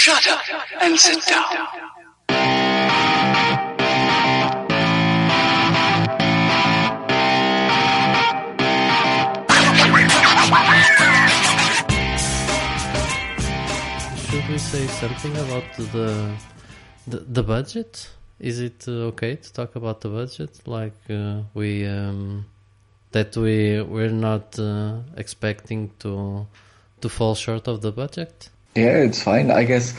Shut up and sit down. Should we say something about the the, the budget? Is it uh, okay to talk about the budget? Like uh, we um, that we we're not uh, expecting to to fall short of the budget. Yeah, it's fine. I guess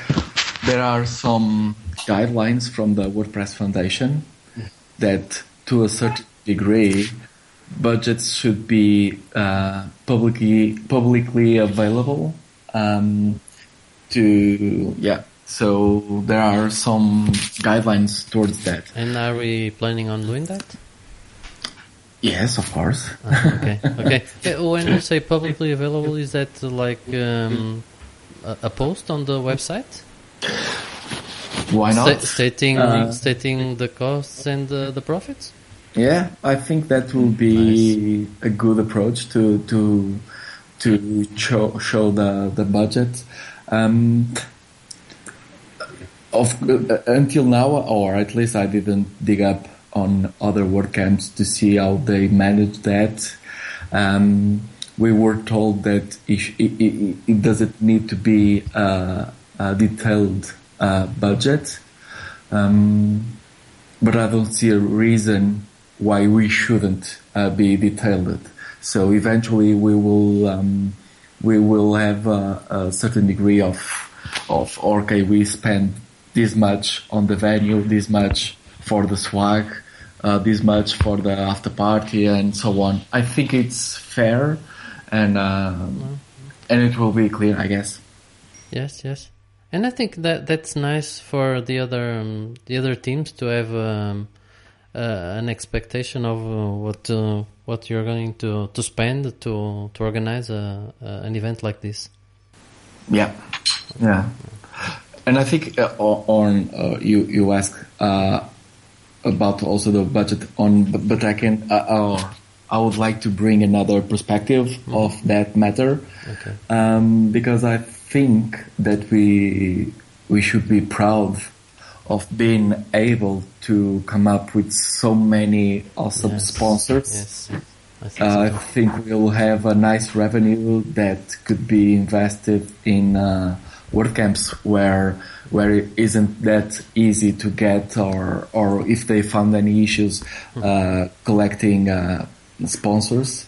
there are some guidelines from the WordPress Foundation that, to a certain degree, budgets should be uh, publicly publicly available. Um, to yeah, so there are some guidelines towards that. And are we planning on doing that? Yes, of course. Ah, okay, okay. Uh, When you say publicly available, is that like um, a, a post on the website? Why not? Sta- stating Uh, stating the costs and uh, the profits. Yeah, I think that will be a good approach to to to show show the the budget. Um, of uh, until now, or at least I didn't dig up on other WordCamps to see how they manage that. Um, we were told that it, it, it, doesn't need to be uh, a detailed uh, budget. Um, but I don't see a reason why we shouldn't uh, be detailed. So eventually we will um, we will have a, a certain degree of of okay we spend this much on the venue, this much for the swag, uh, this much for the after party, and so on. I think it's fair, and uh, and it will be clear, I guess. Yes, yes, and I think that that's nice for the other um, the other teams to have um, uh, an expectation of uh, what uh, what you're going to, to spend to to organize a, a, an event like this. Yeah, yeah, and I think uh, on uh, you you ask uh, about also the budget on, but, but I can uh, uh, I would like to bring another perspective of that matter Okay. um, because I think that we we should be proud of being able to come up with so many awesome Yes, sponsors. Yes, I think Uh, I think we'll have a nice revenue that could be invested in uh, WordCamps where where it isn't that easy to get, or or if they found any issues uh, collecting uh, sponsors.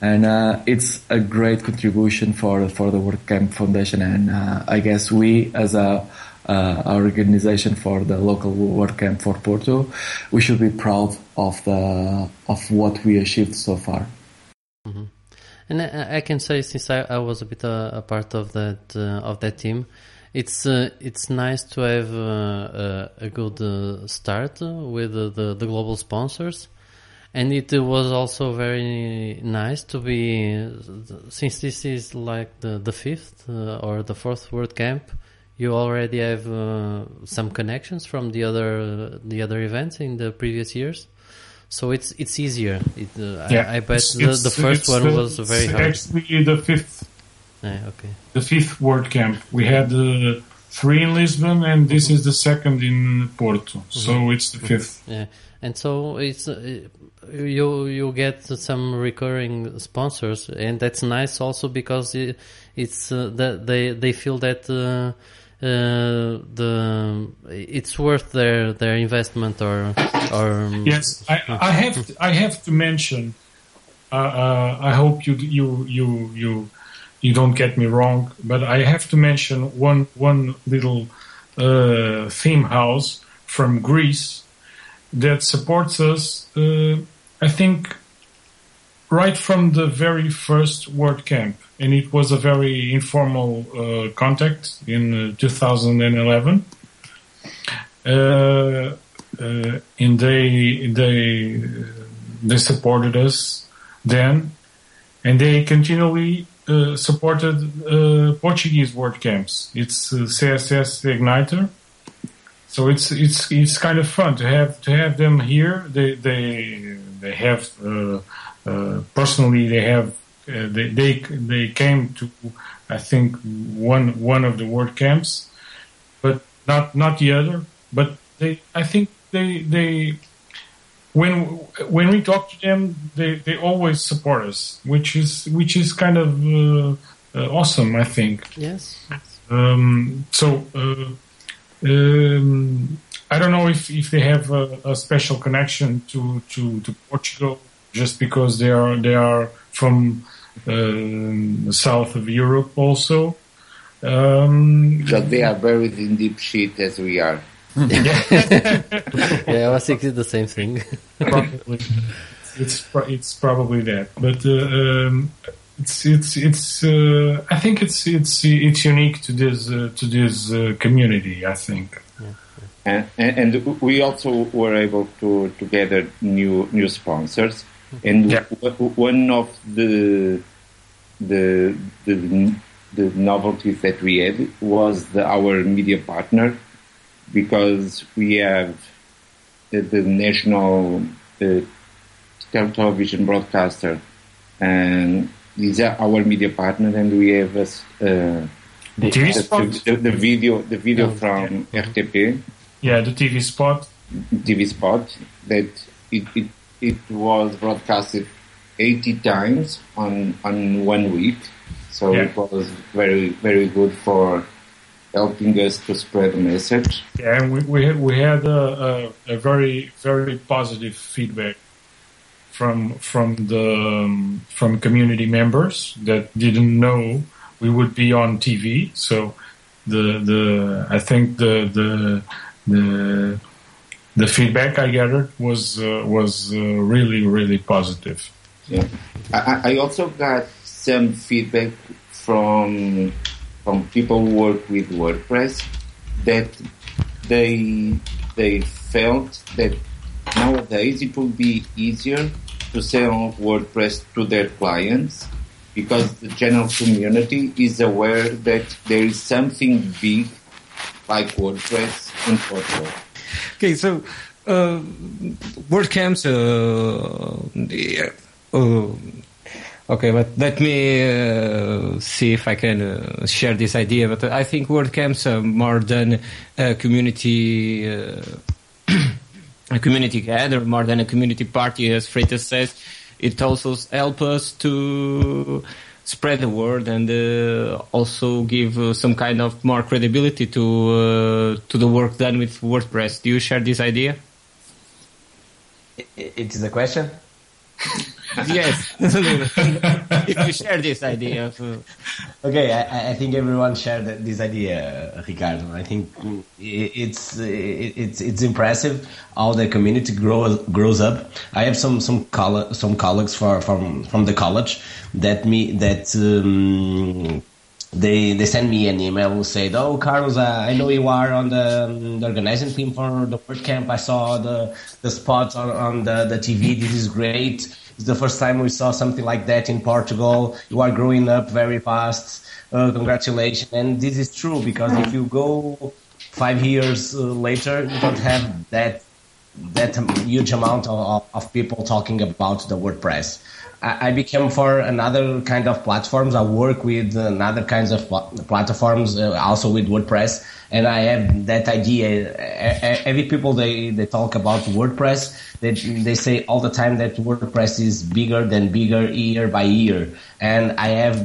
And uh, it's a great contribution for for the WordCamp Foundation, and uh, I guess we as a uh, organization for the local WordCamp for Porto, we should be proud of the of what we achieved so far. And I, I can say since I, I was a bit a, a part of that uh, of that team, it's uh, it's nice to have uh, a, a good uh, start with the, the global sponsors, and it was also very nice to be since this is like the the fifth uh, or the fourth WordCamp. You already have uh, some connections from the other the other events in the previous years. So it's it's easier. It, uh, I, I bet It's- the, it's- the first one the- was very it's hard. Actually, the fifth, Yeah, okay. the fifth WordCamp. We had uh, three in Lisbon, and this is the second in Porto. So it's the fifth. Yeah, and so it's uh, you you get some recurring sponsors, and that's nice also because it, it's uh, that they they feel that. Uh, uh, the it's worth their their investment or or um, Yes, I, I have to, I have to mention. Uh, uh, I hope you you you you you don't get me wrong, but I have to mention one one little uh, theme house from Greece that supports us. Uh, I think right from the very first WordCamp, and it was a very informal uh, contact in uh, 2011. Uh, uh, and they they they supported us then, and they continually uh, supported uh, Portuguese WordCamps. It's uh, CSS Igniter, so it's it's it's kind of fun to have to have them here. They they they have uh, uh, personally they have uh, they they they came to I think one one of the world camps but not not the other. But they, I think they they when when we talk to them, they, they always support us, which is which is kind of uh, uh, awesome. I think. Yes. Um, so uh, um, I don't know if, if they have a, a, special connection to, to, to Portugal just because they are they are from uh, south of Europe also. Um, because they are buried in deep shit as we are. yeah, I was thinking the same thing. probably, it's it's probably that, but uh, um, it's it's it's. Uh, I think it's it's it's unique to this uh, to this uh, community. I think. And, and, and, we also were able to, to gather new new sponsors, and yeah. one of the the the the novelties that we had was the, our media partner, because we have the, the national uh, television broadcaster, and these are our media partner, and we have a, uh, the, the, the, video the video Oh, from yeah. RTP. Yeah, the TV spot. TV spot that it, it, it was broadcasted 80 times on, on one week. So Yeah. it was very, very good for helping us to spread the message. Yeah, and we we had, we had a, a, a very very positive feedback from from the um, from community members that didn't know we would be on TV. So the the I think the the the the feedback I gathered was uh, was uh, really really positive. Yeah. I, I- also got some feedback from from people who work with WordPress that they they felt that nowadays it will be easier to sell WordPress to their clients because the general community is aware that there is something big like WordPress in Portugal. Okay, so uh, WordCamps. Uh, yeah, uh, okay, but let me uh, see if I can uh, share this idea. But I think WordCamps are more than a community. Uh, a community gather more than a community party, as Freitas says. It also helps us to spread the word and uh, also give uh, some kind of more credibility to uh, to the work done with WordPress. Do you share this idea? It is a question. yes. if you share this idea, of, uh, Okay, I, I think everyone shared this idea, uh, Ricardo. I think it's it's it's impressive how the community grows grows up. I have some some coll- some colleagues for, from from the college that me that. Um, they they send me an email said, "Oh, Carlos, uh, I know you are on the, um, the organizing team for the WordCamp. I saw the the spots on, on the, the TV. This is great. It's the first time we saw something like that in Portugal. You are growing up very fast. Uh, congratulations!" And this is true because if you go five years uh, later, you don't have that that huge amount of, of people talking about the WordPress. I became for another kind of platforms. I work with another kinds of pla- platforms, uh, also with WordPress, and I have that idea. Every people they, they talk about WordPress, they they say all the time that WordPress is bigger than bigger year by year, and I have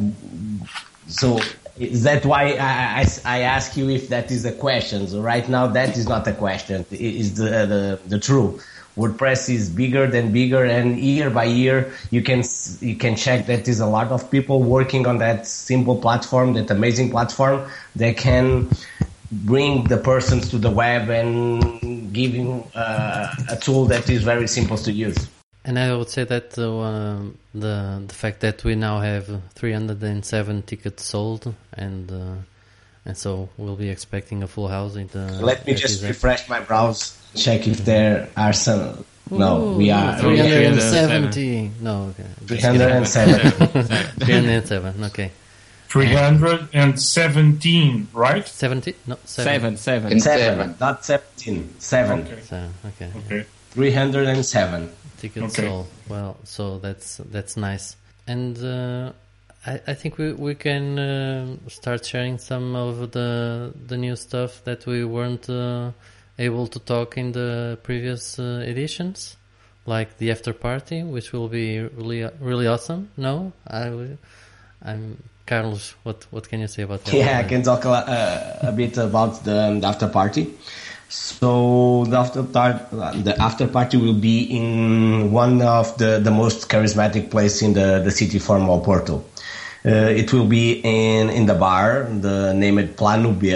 so is that why I, I, I ask you if that is a question? So right now, that is not a question. It is the, the, the truth. WordPress is bigger than bigger, and year by year, you can you can check that there's a lot of people working on that simple platform, that amazing platform, that can bring the persons to the web and giving uh, a tool that is very simple to use. And I would say that uh, the the fact that we now have 307 tickets sold, and uh, and so we'll be expecting a full house in the. Let me just refresh my browse, check if there are some. No, Ooh, we are. Oh, yeah. 370. No, okay. 307. 307. Okay. 317, right? 70? No, seven, seven. seven. And seven, seven. not 17. Seven. Okay. Seven, okay. Okay. 307. Tickets Okay. sold. Well, so that's that's nice. And uh, I, think we we can uh, start sharing some of the the new stuff that we weren't uh, able to talk in the previous uh, editions, like the after party, which will be really really awesome. No, I, I'm Carlos. What what can you say about that? Yeah, I can talk a, uh, a bit about the, the after party. So the after the after party will be in one of the, the most charismatic place in the, the city for Porto. Uh, it will be in in the bar, the named Plano B,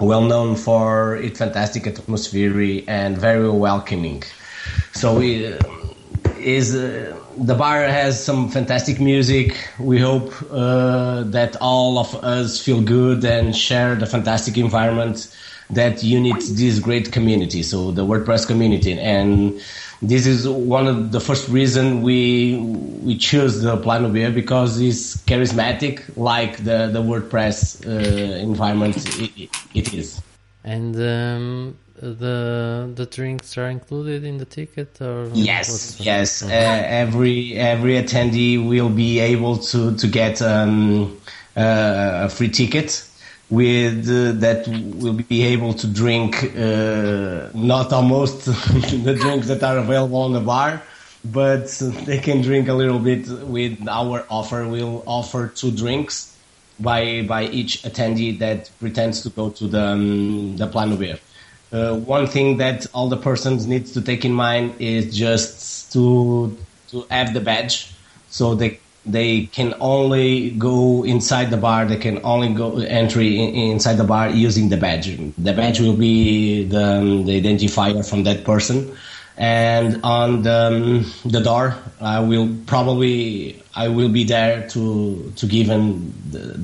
well known for its fantastic atmosphere and very welcoming. So it is uh, the bar has some fantastic music. We hope uh, that all of us feel good and share the fantastic environment that unites this great community. So the WordPress community, and this is one of the first reason we we choose the Plano B because it's charismatic, like the the WordPress uh, environment it, it is. And um, the the drinks are included in the ticket, or Yes, yes. Uh, every every attendee will be able to to get um, uh, a free ticket with uh, that will be able to drink uh, not almost the drinks that are available on the bar, but they can drink a little bit with our offer. We'll offer two drinks by by each attendee that pretends to go to the um, the Plano B. Uh, one thing that all the persons needs to take in mind is just to to have the badge, so they they can only go inside the bar. They can only go entry in, inside the bar using the badge. The badge will be the, um, the identifier from that person, and on the um, the door, I will probably I will be there to to give them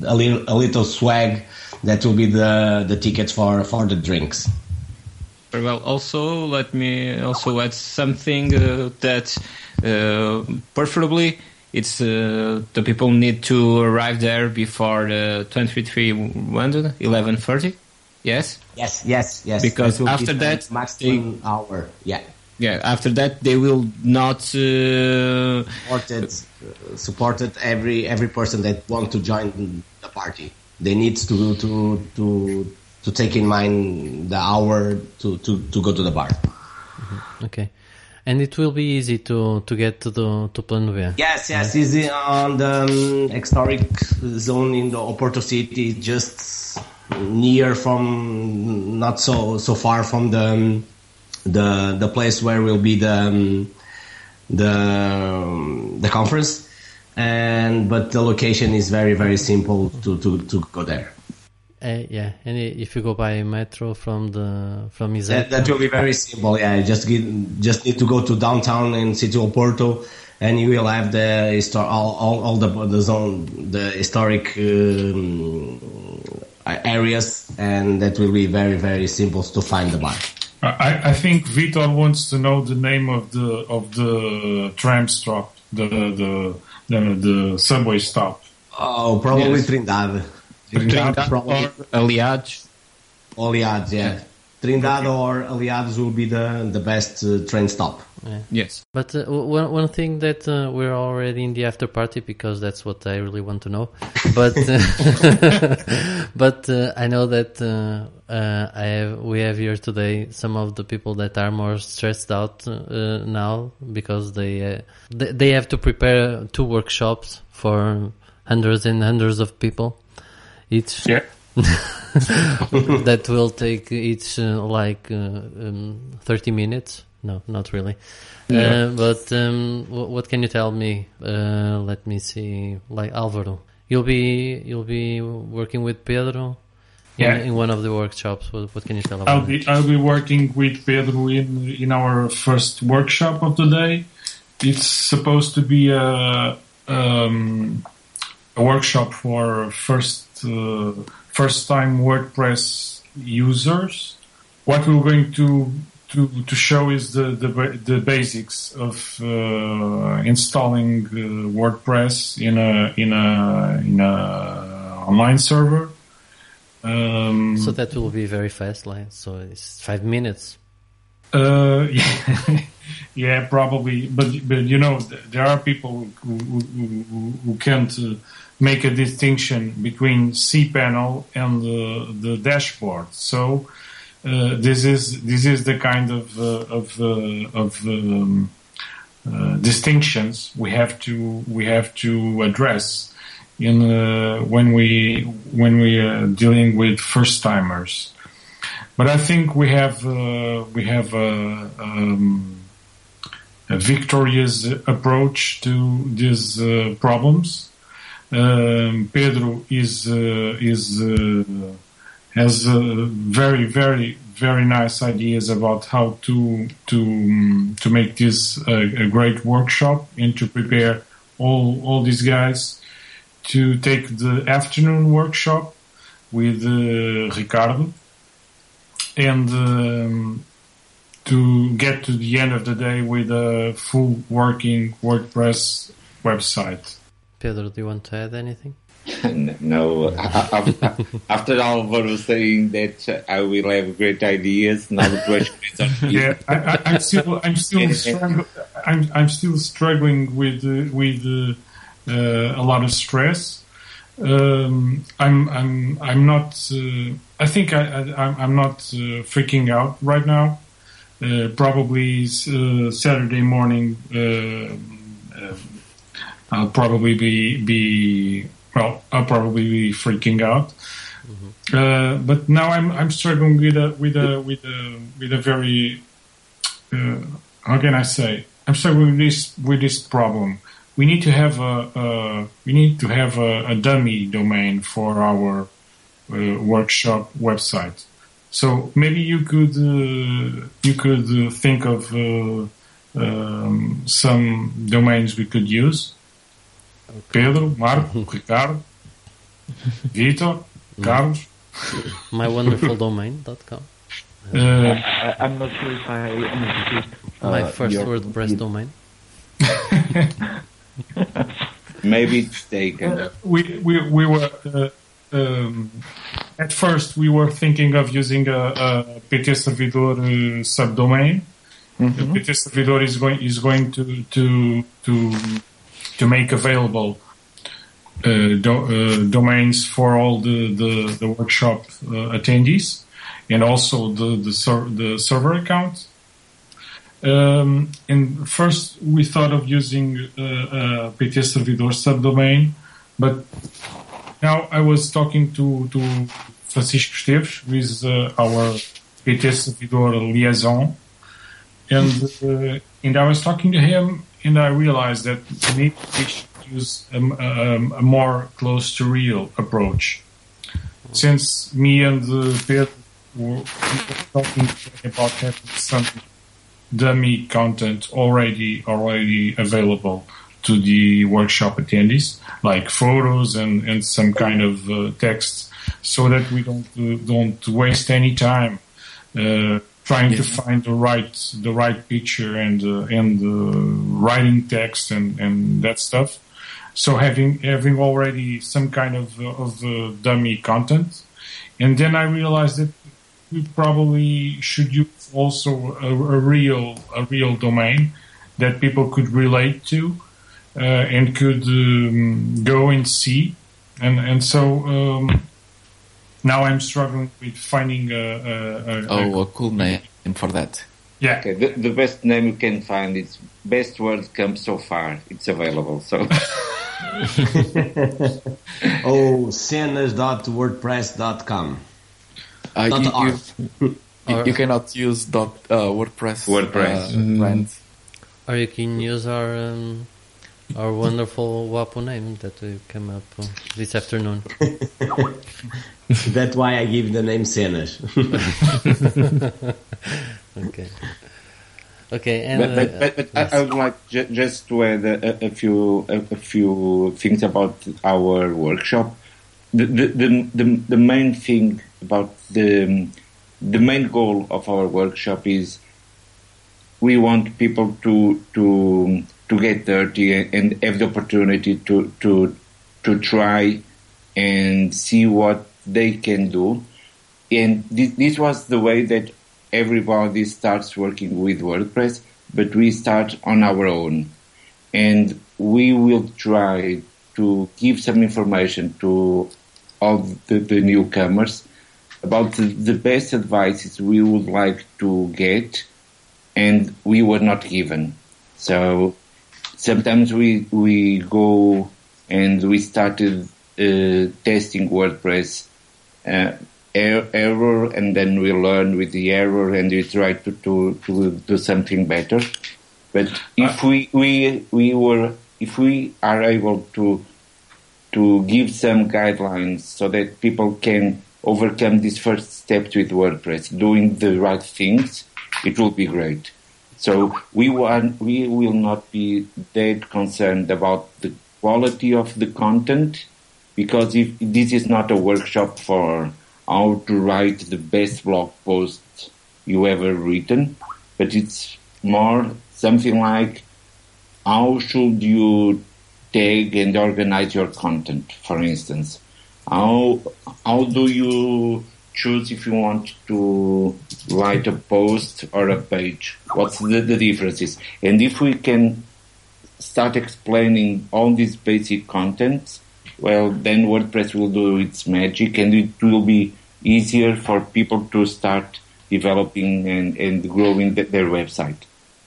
a little a little swag that will be the the tickets for for the drinks. Well. Also, let me also add something uh, that uh, preferably it's uh, the people need to arrive there before the 23 11:30. Yes. Yes, yes, yes. Because That will be after that, maximum hour, yeah, Yeah. After that, they will not. Uh, supported, uh, supported every every person that want to join the party. They need to to to to take in mind the hour to to to go to the bar. Okay, and it will be easy to to get to the to Plano B. Yes, yes, is it on the um, historic zone in the Oporto city, just near from, not so so far from the um, the the place where will be the um, the the conference, and but the location is very very simple to to to go there. Uh, yeah, and if you go by metro from the from That, that will be very simple. Yeah, just get, just need to go to downtown in city of Porto, and you will have the histor- all, all, all the the zone, the historic um, areas, and that will be very very simple to find the bar. I, I think Vitor wants to know the name of the of the tram stop, the the the, the subway stop. Oh, probably Yes. Trindade. Trindade probably or Aliados. Aliados. Yeah, Trindade or Aliados will be the the best uh, train stop. Yes. But uh, one one thing that uh, we're already in the after party because that's what I really want to know. But uh, but uh, I know that uh, uh, I have we have here today some of the people that are more stressed out uh, now because they, uh, they they have to prepare two workshops for hundreds and hundreds of people each Yeah. that will take each uh, like uh, um, 30 minutes. No not really. Uh, but um, what can you tell me? Uh, let me see. Like alvaro. You'll be you'll be working with pedro Yeah. in, in one of the workshops. What, what can you tell I'll about be I'll be working with Pedro in in our first workshop of the day. It's supposed to be a um, a workshop for first uh, first time WordPress users. What we're going to to, to show is the, the the basics of uh, installing uh, WordPress in a in a in a online server. Um, so that will be very fast like so it's five minutes Uh, yeah, yeah, probably. But but you know, th- there are people who who, who, who can't uh, make a distinction between cPanel and the, dashboard. So uh, this is this is the kind of uh, of uh, of um, distinctions we have to we have to address in when we when we are dealing with first timers. But I think we have uh, we have a, um, a victorious approach to these uh, problems. Um, Pedro is uh, is uh, has uh, very very very nice ideas about how to to um, to make this a, a great workshop and to prepare all all these guys to take the afternoon workshop with uh, Ricardo and um, to get to the end of the day with a full working WordPress website. Pedro, do you want to add anything? no, after Alvaro saying that I will have great ideas, now the question is on you. Yeah, I, I, I'm still, I'm still, struggling, I'm, I'm still struggling with uh, with uh, uh, a lot of stress. Um, I'm, I'm, I'm not. Uh, I think I, I, I'm- I'm not uh, freaking out right now. Uh, probably uh, Saturday morning. I'll probably be be well. I'll probably be freaking out. Uh, but now I'm I'm struggling with a with a with a with a very uh, how can I say I'm struggling with this with this problem. We need to have a, a we need to have a, a dummy domain for our uh, workshop website. So maybe you could uh, you could uh, think of uh, um, some domains we could use. Pedro, Marco, Ricardo, Vitor, Carlos. mywonderfuldomain.com. Uh, I, I'm not sure if I understood. My uh, first your- WordPress domain. Maybe it's taken. we we we were uh, um, at first we were thinking of using a, a PT Servidor uh, subdomain. The PT Servidor is going is going to to to to make available uh, do, uh, domains for all the the, the workshop uh, attendees and also the the, ser- the server account. Um, and first we thought of using uh, uh, PT Servidor subdomain, but now I was talking to, to Francisco Esteves, who is uh, our PT Servidor liaison, and and I was talking to him, and I realized that maybe we should use a, a, a more close to real approach. Since me and uh, Pedro were, were talking about having some dummy content already already available to the workshop attendees, like photos and, and some kind of uh, text, so that we don't uh, don't waste any time uh, trying to find the right the right picture and uh, and uh, writing text and, and that stuff. So having having already some kind of uh, of uh, dummy content, and then I realized that we probably should use also a, a real a real domain that people could relate to uh, and could um, go and see, and and so um, now I'm struggling with finding a, a, a, Oh, a cool name for that. yeah Okay, the, the best name you can find is Best WordCamp So Far. It's available. So Oh, cenas.wordpress.com. Uh, Dot you, art. you, you, you cannot use dot uh, WordPress. WordPress. Uh, brand. Or you can use our um, our wonderful WAPO name that we came up uh, this afternoon. That's why I give the name Cenas. Okay. Okay, and but, but, but, but yes. I, I would like ju- just to add a, a, a few a, a few things about our workshop. The the, the, the, the main thing about the the main goal of our workshop is we want people to to to get dirty and have the opportunity to to to try and see what they can do. And this, this was the way that everybody starts working with WordPress, but we start on our own. And we will try to give some information to all the, the newcomers about the, the best advices we would like to get and we were not given. So sometimes we we go and we started uh, testing WordPress Uh, er, error, and then we learn with the error, and we try to to, to do something better. But if uh, we we we were if we are able to to give some guidelines so that people can overcome these first steps with WordPress, doing the right things, it will be great. So we want, we will not be that concerned about the quality of the content because if this is not a workshop for how to write the best blog post you ever written, but it's more something like how should you tag and organize your content, for instance. How, how do you choose if you want to write a post or a page? What's the, the differences? And if we can start explaining all these basic contents, well, then WordPress will do its magic and it will be easier for people to start developing and, and growing the, their website.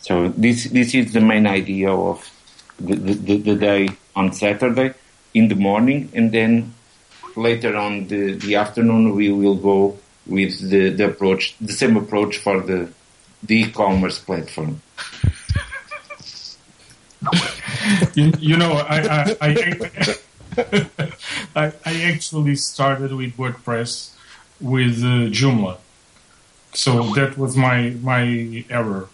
So this, this is the main idea of the, the, the day on Saturday in the morning and then later on the, the afternoon we will go with the, the approach, the same approach for the, the e-commerce platform. you, you know, I, I, I, I, I actually started with WordPress with uh, Joomla. So that was my, my error.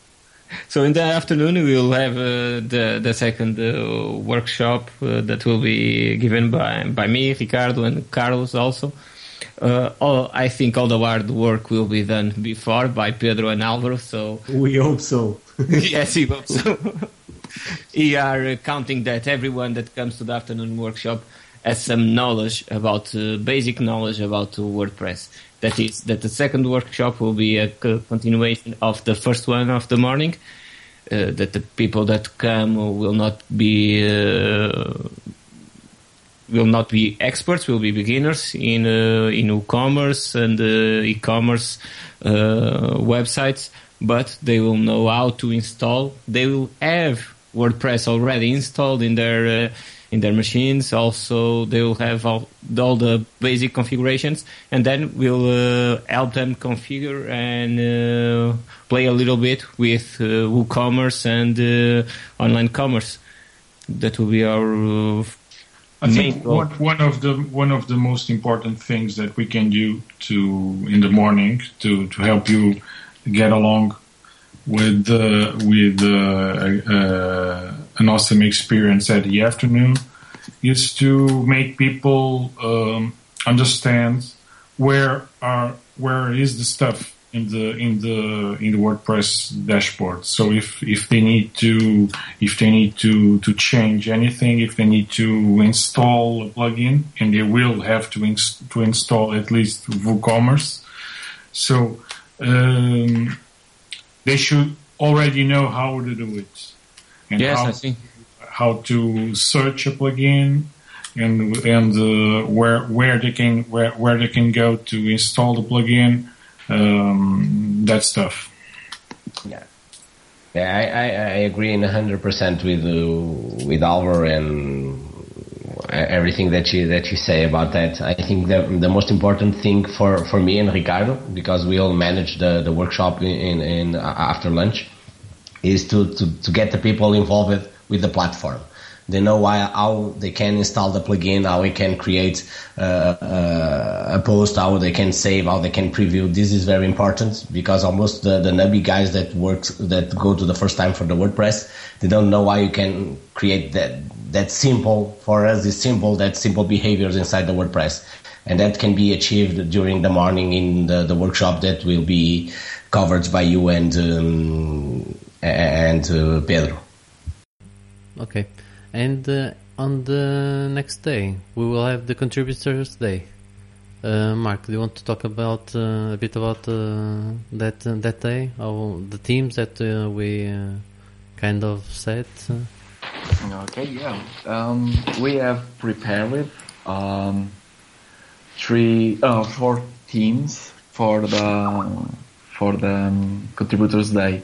So in the afternoon we will have uh, the the second uh, workshop uh, that will be given by by me, Ricardo, and Carlos also. Uh, all, I think all the hard work will be done before by Pedro and Alvaro. So We hope so. yes, he hopes so. we are counting that everyone that comes to the afternoon workshop has some knowledge about uh, basic knowledge about uh, WordPress. That is that the second workshop will be a continuation of the first one of the morning. Uh, that the people that come will not be uh, will not be experts, will be beginners in uh, in e-commerce and uh, e-commerce uh, websites, but they will know how to install. They will have WordPress already installed in their uh, in their machines. Also, they will have all, all the basic configurations, and then we'll uh, help them configure and uh, play a little bit with uh, WooCommerce and uh, online commerce. That will be our uh, I think one, one of the one of the most important things that we can do to in the morning to, to help you get along with uh, with uh, uh, an awesome experience at the afternoon is to make people um, understand where are where is the stuff in the in the in the WordPress dashboard. So if if they need to if they need to to change anything, if they need to install a plugin, and they will have to to install at least WooCommerce. So um, they should already know how to do it. And yes, how I think. how to search a plugin and and uh, where where they can where where they can go to install the plugin um, that stuff. Yeah, yeah, I, I, I agree in hundred percent with uh, with Alvar and Uh, everything that you that you say about that. I think the the most important thing for, for me and Ricardo, because we all manage the, the workshop in, in, in uh, after lunch, is to, to, to get the people involved with the platform. They know why, how they can install the plugin, how we can create uh, uh, a post, how they can save, how they can preview. This is very important because almost the, the nubby guys that work that go to the first time for the WordPress, they don't know why you can create that that simple for us is simple that simple behaviors inside the WordPress, and that can be achieved during the morning in the, the workshop that will be covered by you and um, and uh, Pedro. Okay. And uh, on the next day, we will have the contributors day. Uh, Mark, do you want to talk about uh, a bit about uh, that uh, that day, or the themes that uh, we kind of set? Okay, yeah. Um, we have prepared um, three, four teams for the for the um, contributors day.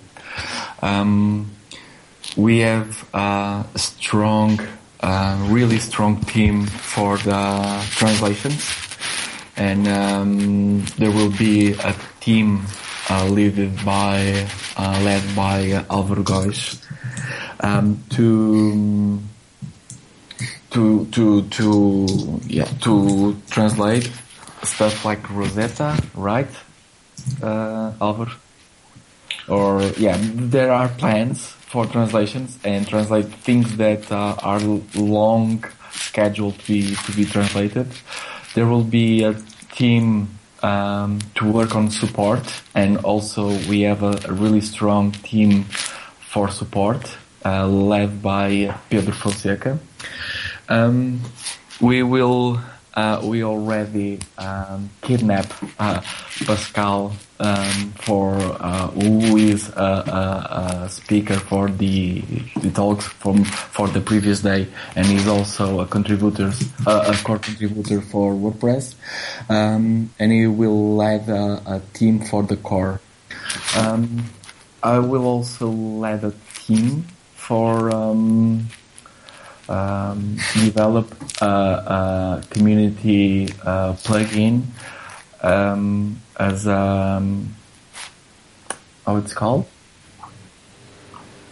Um, we have a strong, really strong team for the translations, and um, there will be a team uh, led by uh, led by Alvaro um, to to to to yeah to translate stuff like Rosetta, right, uh? Or yeah, there are plans for translations and translate things that uh, are long scheduled to be to be translated. There will be a team um, to work on support, and also we have a, a really strong team for support, uh, led by Pedro Fonseca. Um, we will. Uh, we already um, kidnap uh, Pascal um, for uh, who is a, a, a speaker for the, the talks from for the previous day, and he's also a contributor, uh, a core contributor for WordPress, um, and he will lead a, a team for the core. Um, I will also lead a team for um, develop a, a community uh, plugin um, as um, how it's called.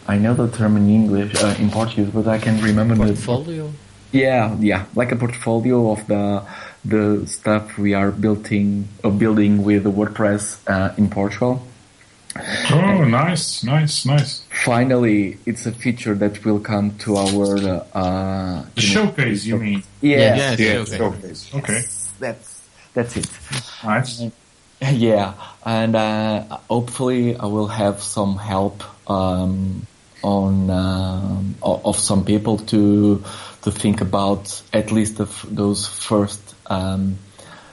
I know the term in English, uh, in Portuguese, but I can remember the Portfolio. yeah, yeah, like a portfolio of the the stuff we are building uh, building with WordPress uh, in Portugal. Oh, nice, nice, nice. Finally, it's a feature that will come to our uh, The showcase, you mean? yeah, Yes, yeah, okay. showcase. Okay. That's that's it. Nice. Yeah, and uh, hopefully I will have some help um, on um, of some people to to think about at least the, f- those first um,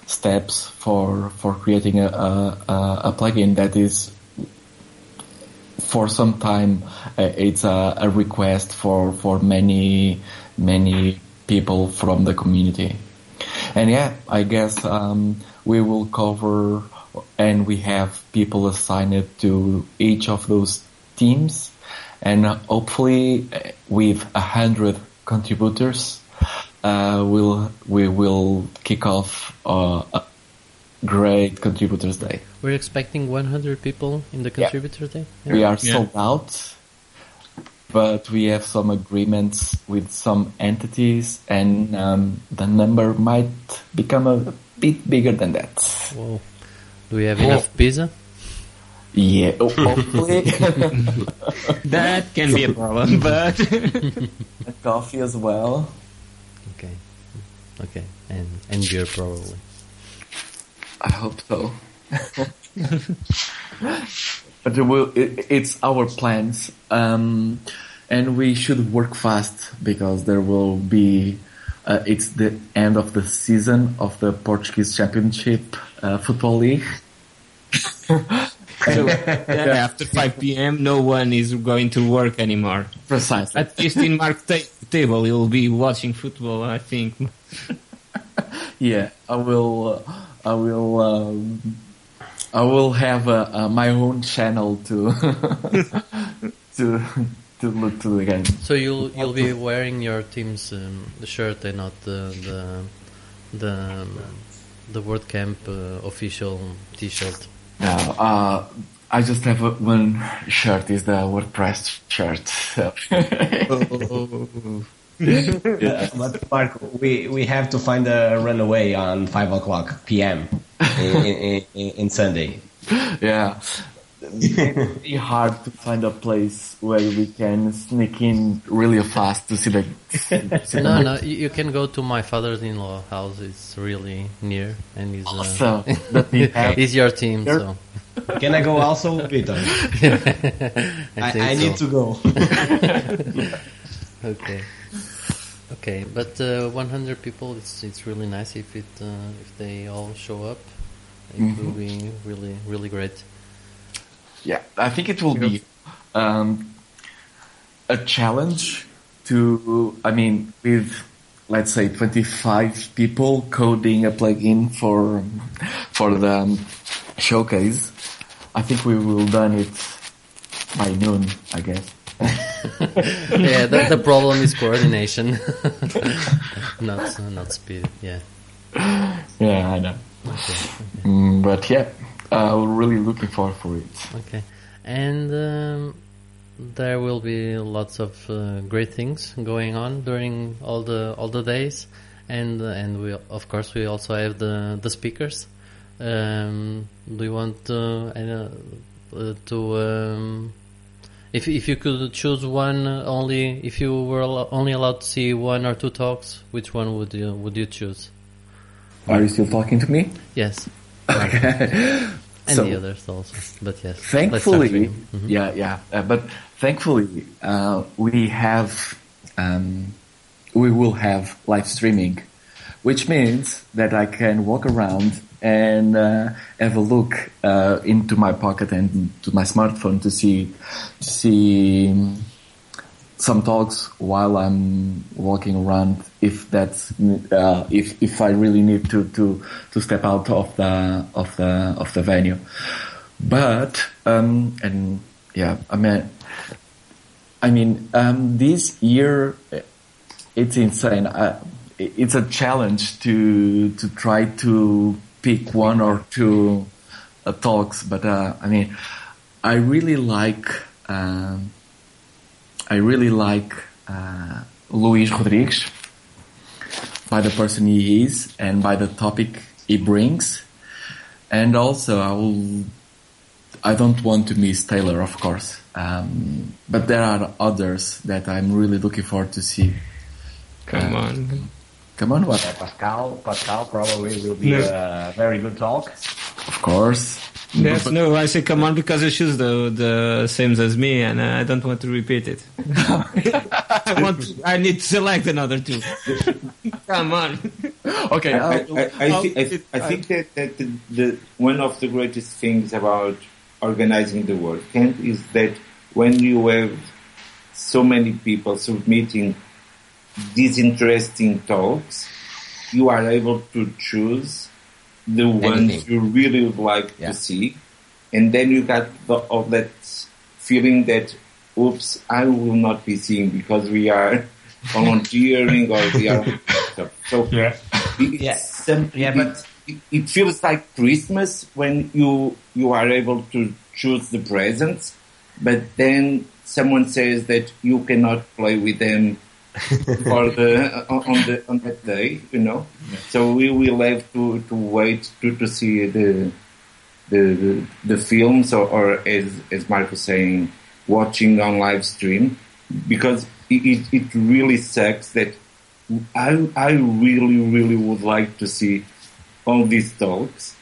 steps for for creating a, a, a- a plugin that is for some time uh, it's a, a request for for many many people from the community. And yeah, I guess um, we will cover, and we have people assigned to each of those teams, and hopefully uh, with a hundred contributors, uh, we'll we will kick off uh, great contributors day. We're expecting 100 people in the contributor day. We are Yeah. sold out, but we have some agreements with some entities, and um, the number might become a bit bigger than that. Whoa. Do we have enough pizza? Yeah, ho- hopefully, That can be a problem, but coffee as well. Okay. Okay. And and beer probably. I hope so. but it will, it, it's our plans, um, and we should work fast because there will be. Uh, it's the end of the season of the Portuguese Championship uh, football league. after 5 p.m., no one is going to work anymore. Precisely. At least in Mark ta- table, you'll be watching football, I think. Yeah, I will. Uh, I will. Um, I will have uh, uh, my own channel to to to look to the game. So you'll you'll be wearing your team's um, the shirt and not the the the um, the WordCamp uh, official T-shirt. No, uh, I just have a, one shirt. Is the WordPress shirt. So. Uh, but Mark, we, we have to find a runaway on five o'clock p.m. in, in, in, in Sunday. yeah, it's be hard to find a place where we can sneak in really fast to see the. see No, the- no, you, you can go to my father-in-law house. It's really near, and he's uh, So that we he's your team. Sure. So Can I go also, Vitor? I, I, I so. need to go. Okay. Okay, but uh, 100 people, it's it's really nice if it uh, if they all show up. It will be really really great. Yeah, I think it will be um, a challenge to, I mean, with let's say 25 people coding a plugin for for the um, showcase, I think we will done it by noon, I guess. yeah, the, the problem is coordination, not not speed. Yeah. Yeah, I know. Mm, but yeah, uh, really looking forward for it. Okay, and um, there will be lots of uh, great things going on during all the all the days, and and we of course we also have the the speakers. Um, do you want uh, uh, uh, to? Um, if if you could choose one uh, only, if you were only allowed to see one or two talks, which one would you would you choose? Are you still talking to me? Yes, Okay. and So- the others also. But yes, thankfully. Mhm. yeah, yeah. Uh, but thankfully, uh, we have, um, we will have live streaming, which means that I can walk around and uh, have a look uh, into my pocket and to my smartphone to see, to see um, some talks while I'm walking around. If that's uh, if if I really need to to to step out of the of the of the venue, but um, and yeah, I mean, I mean, um, this year it's insane. It's a challenge to to try to pick one or two uh, talks, but uh, I mean, I really like. Um, I really like uh, Luis Rodrigues by the person he is and by the topic he brings. And also, I will. I don't want to miss Taylor, of course, um, but there are others that I'm really looking forward to see. Come on. Come on, what? Pascal, Pascal probably will be a very good talk. Of course. Yes, no, I say come on because you choose the the same as me, and uh, I don't want to repeat it. I want. To, I need to select another two. come on. Okay. I, I, I'll- I, I, I'll- thi- I, thi- I think that, that the, the one of the greatest things about organizing the WordCamp is that when you have so many people submitting these interesting talks, you are able to choose the ones Anything. you really would like Yeah. to see, and then you got the, of that feeling that, oops, I will not be seeing because we are volunteering or we are. So Yeah. it's Yeah. some- Yeah, but- it, it feels like Christmas when you you are able to choose the presents, but then someone says that you cannot play with them for the on on the on that day, you know. So we will have to, to wait to, to see the the the, the films or, or as as Mark was saying, watching on live stream because it, it, it really sucks that I I really really would like to see all these talks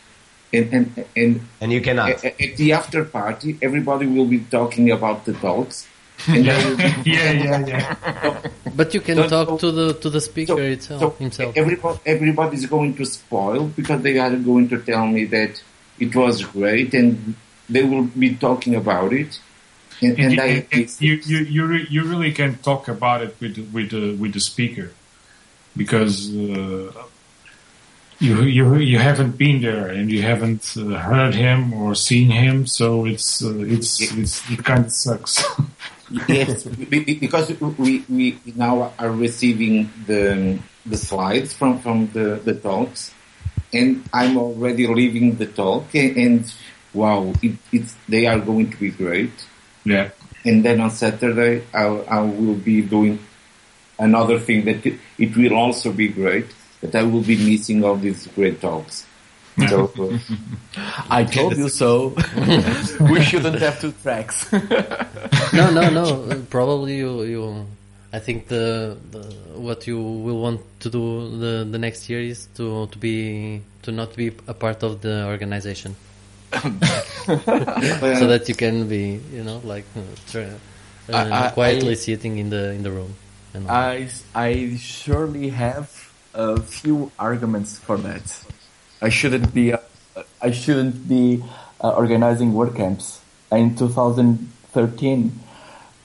and and and And you cannot. at, at the after party everybody will be talking about the talks and I Yeah, yeah, yeah. But you can So- talk so- to the to the speaker itself so himself. everybody, everybody's going to spoil because they are going to tell me that it was great and they will be talking about it. And, And and you, I, and you, you, you, re- you really can talk about it with with the with the speaker because uh, you you you haven't been there and you haven't uh, heard him or seen him, so it's uh, it's it's it kind of sucks. yes, be- be- because we, we now are receiving the the slides from, from the, the talks, and I'm already leaving the talk, and, and wow, it, it's they are going to be great. yeah. and then on Saturday I, I will be doing another thing that it, it will also be great. That I will be missing all these great talks. So uh, I told you so. we shouldn't have two tracks. no, no, no. Probably you, you. I think the, the what you will want to do the the next year is to to be to not be a part of the organization, so that you can be you know like uh, tra- uh, I- I- quietly I- sitting in the in the room. And all. I, I surely have a few arguments for that. I shouldn't be, uh, I shouldn't be uh, organizing WordCamps. In 2013,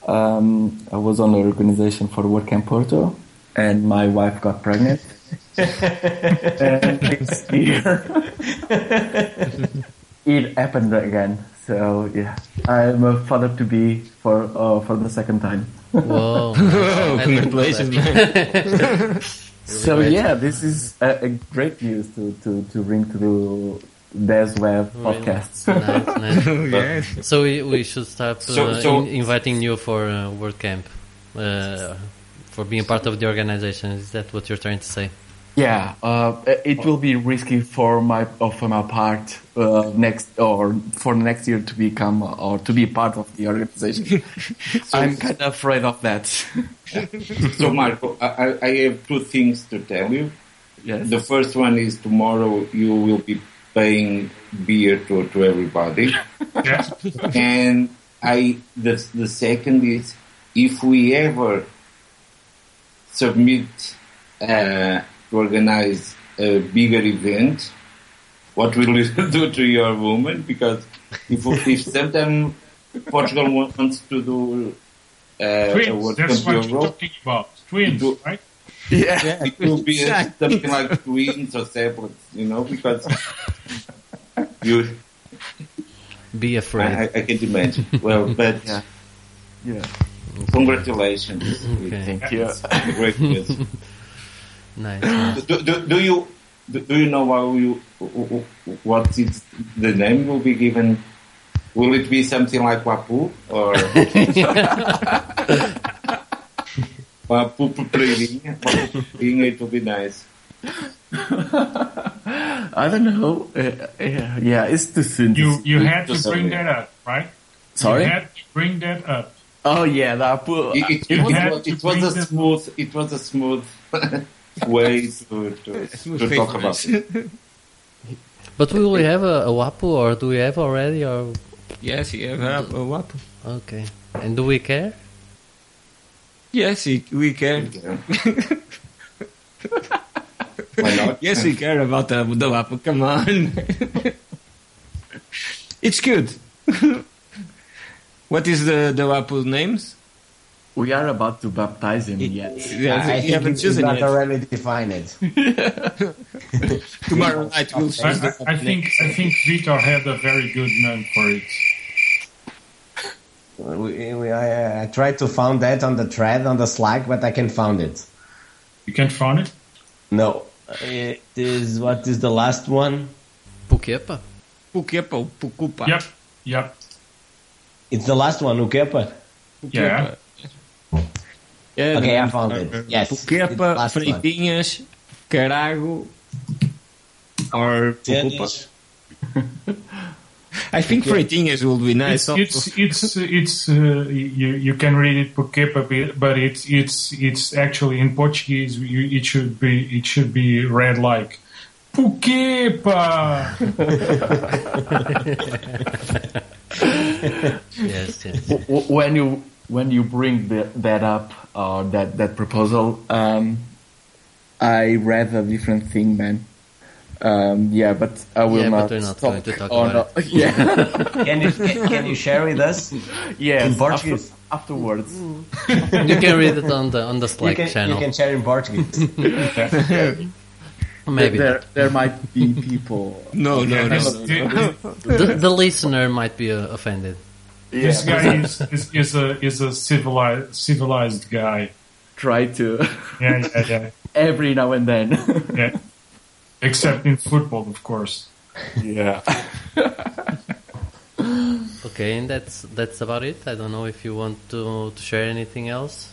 Um, I was on the organization for WordCamp Porto, and my wife got pregnant. and this year, it happened again. So yeah, I'm a father to be for uh, for the second time. Whoa! Oh, congratulations, man. So great. yeah, this is a, a great news to, to, to bring to the Des Web podcasts. Nice, nice. yes. So we, we should start uh, So- so- in- inviting you for uh, WordCamp, uh, for being part of the organization. Is that what you're trying to say? Yeah, uh, it will be risky for my uh, for my part uh, next or for next year to become or to be part of the organization. I'm kind of afraid of that. So, Marco, I, I- I have two things to tell you. yes. The first one is tomorrow you will be paying beer to, to everybody. Yeah. and I the the second is if we ever submit uh, to organize a bigger event, what will you do to your woman? Because if if sometime Portugal wants to do uh, a Twins. World That's what you're Euro, talking about. Twins, Do- right? yeah. it will be Exactly. something like twins or separates, you know, because you Be afraid. I, I I can't imagine. Well, but Yeah. Yeah. congratulations. Okay. Thank you. Great news. Nice. nice. do, do, do you do, do you know how you what is the name will be given? Will it be something like Wapuu or Wapuu Pupreirinha? Wapuu Pupreirinha, It will be nice. I don't know. Uh, yeah, yeah, it's too soon. to You you had to bring that up, right? Sorry. You had to bring that up. Oh yeah, that pu- It, it, You it, had was, to it was a smooth. It was a smooth way to to, to talk about it. But will we have a, a Wapuu or do we have already? Or Yes, you have a WAP. okay, and do we care? Yes, we- we care. Why not? Yes, we care about the, the WAP. Come on. it's good. what is the, the WAP names? We are about to baptize him yet. Yeah, I you think haven't it's chosen not yet. already defined it. Tomorrow night we'll choose I, I, I think I think Vitor had a very good name for it. We, we, I, I tried to find that on the thread on the Slack, but I can't find it. You can't find it. No, it is what is the last one? Pukepa? Pukepa Pukupa. Yep, yep. It's the last one, Ukepa. Yeah. Yeah, Okay, the- I found it. Yes. Freitinhas, Carago, or. Finish. I think Freitinhas will be nice. It's it's it's it's uh, you you can read it Pukepa, but it's it's it's actually in Portuguese. You, it should be it should be read like Pukepa. Yes, yes. When you when you bring the, that up or that that proposal, um, I read a different thing, man. Um, yeah, but I will Yeah, not. we're not talk to talk on about the- Yeah, Can you can, can you share with us? yes. In Portuguese? after- afterwards. you can read it on the on the You can, channel. you can share in Portuguese. Maybe there there might be people. No, no, no. This, no. the, the listener might be uh, offended. This guy is, is is a is a civilized civilized guy. try to Yeah, yeah, yeah. every now and then. yeah. Except in football, of course. yeah. Okay, and that's that's about it. I don't know if you want to, to share anything else.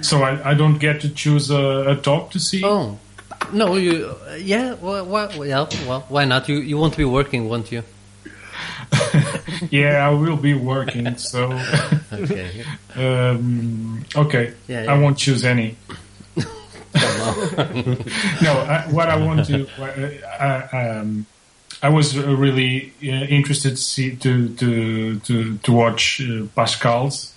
So I, I don't get to choose a, a dog to see. Oh, no, you yeah. Well, well, well, well why not? You you won't be working, won't you? Yeah, I will be working. So Okay. um, okay, Yeah, yeah. I won't choose any. no, I, what I want to, uh, I, um, I was really uh, interested to see to to to, to watch uh, Pascal's.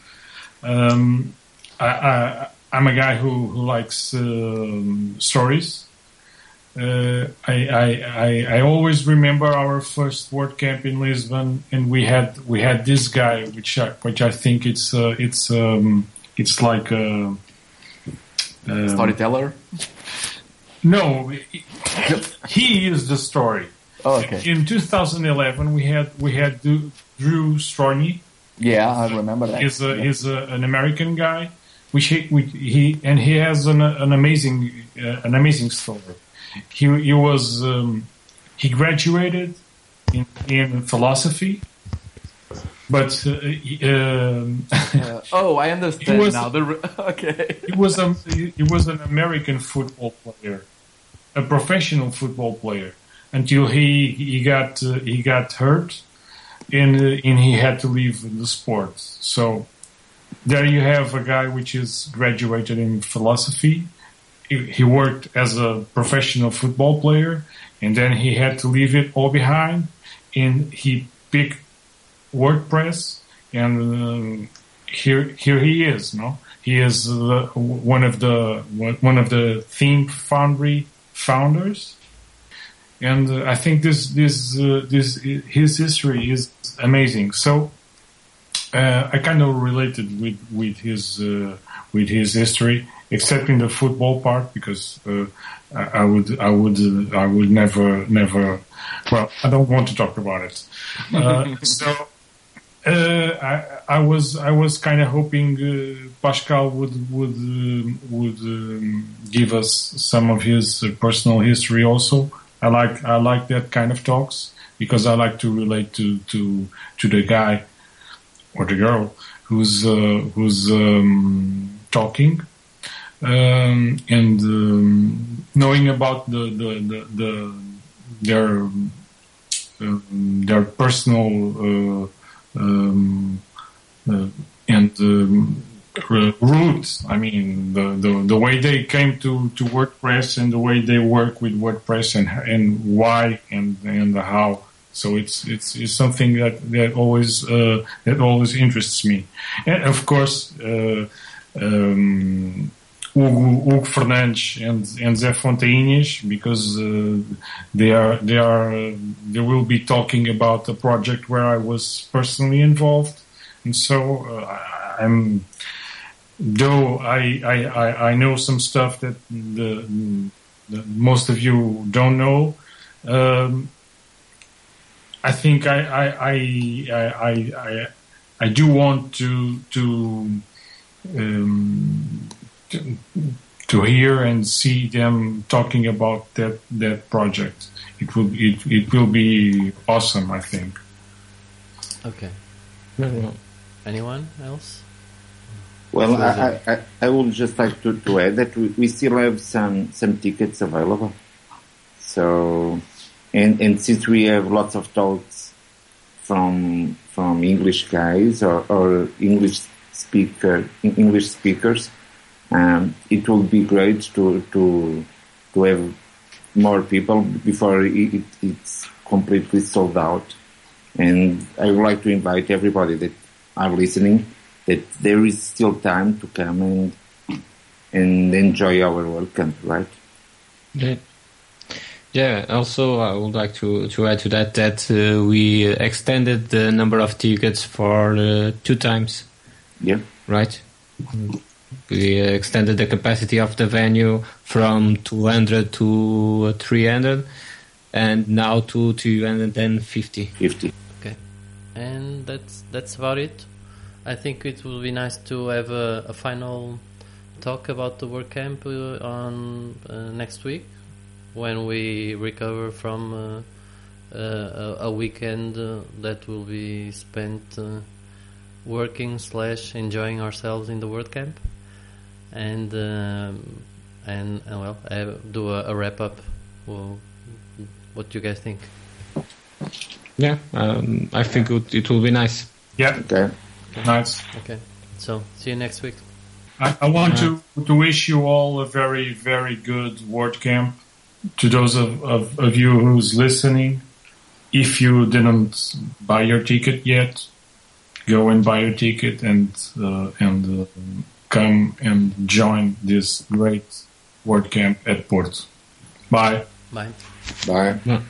Um, I, I, I'm a guy who, who likes um, stories, uh, I, I, I I always remember our first WordCamp in Lisbon, and we had we had this guy, which I, which I think it's uh, it's um, it's like a, um, Storyteller. no, he- he is the story. Oh, okay. In 2011, we had we had Drew Strojny. Yeah, I remember that. He's a, Yeah. he's a, an American guy, which he, which he and he has an, an amazing uh, an amazing story. He he was um, he graduated in, in philosophy, but uh, um, Uh, oh, I understand was- now. The okay. he was a he he was an American football player, a professional football player, until he he got uh, he got hurt, and uh, and he had to leave the sport. So there you have a guy which is graduated in philosophy. He, worked as a professional football player, and then he had to leave it all behind, and he picked WordPress, and um, here here he is. No, he is the, one of the one of the Theme Foundry founders, and uh, I think this this uh, this his history is amazing. So uh, I kind of related with with his uh, with his history, except in the football part because uh, I, would I would uh, I would never never. Well, I don't want to talk about it. Uh, so. Uh, I, I was I was kind of hoping uh, Pascal would would um would um, give us some of his uh, personal history also. I like I like that kind of talks because I like to relate to to to the guy or the girl who's uh, who's um, talking um, and um, knowing about the the the, the their um, their personal. Uh, um, uh, and um, roots. I mean, the, the the way they came to, to WordPress and the way they work with WordPress and and why and and how. So it's it's, it's something that that always uh, that always interests me, and of course. Uh, um, Hugo, Hugo Fernandes and, and Zé Fontainhas because uh, they are they are uh, they will be talking about a project where I was personally involved, and so uh, I'm though I, I, I, I know some stuff that the, the most of you don't know. Um, I think I I, I, I, I, I do want to to um, to, to hear and see them talking about that that project. It will it, it will be awesome. I think. Okay. Anyone else? Well, I, I, I- I would just like to, to add that we, we still have some, some tickets available. So, and, and since we have lots of talks from, from English guys or, or English speaker, English speakers, um, it will be great to, to, to have more people before it, it, it's completely sold out. And I would like to invite everybody that are listening that there is still time to come and and enjoy our welcome, right? Yeah. Yeah. Also, I would like to, to add to that that uh, we extended the number of tickets for uh, two times. Yeah. Right. We extended the capacity of the venue from 200 to 300, and now to 250. 50. Okay, and that's that's about it. I think it would be nice to have a, a final talk about the WordCamp uh, on uh, next week when we recover from uh, uh, a, a weekend uh, that will be spent uh, working slash enjoying ourselves in the WordCamp and um, and, and well uh, do a, a wrap up. Well, what do you guys think? Yeah, um, I think it, it will be nice. Yeah. Okay. Nice. Okay, so see you next week. I, I want to, to wish you all a very, very good WordCamp. To those of, of, of you who's listening, if you didn't buy your ticket yet, go and buy your ticket and uh, and uh, come and join this great WordCamp at Porto. Bye. Bye. Bye. Well,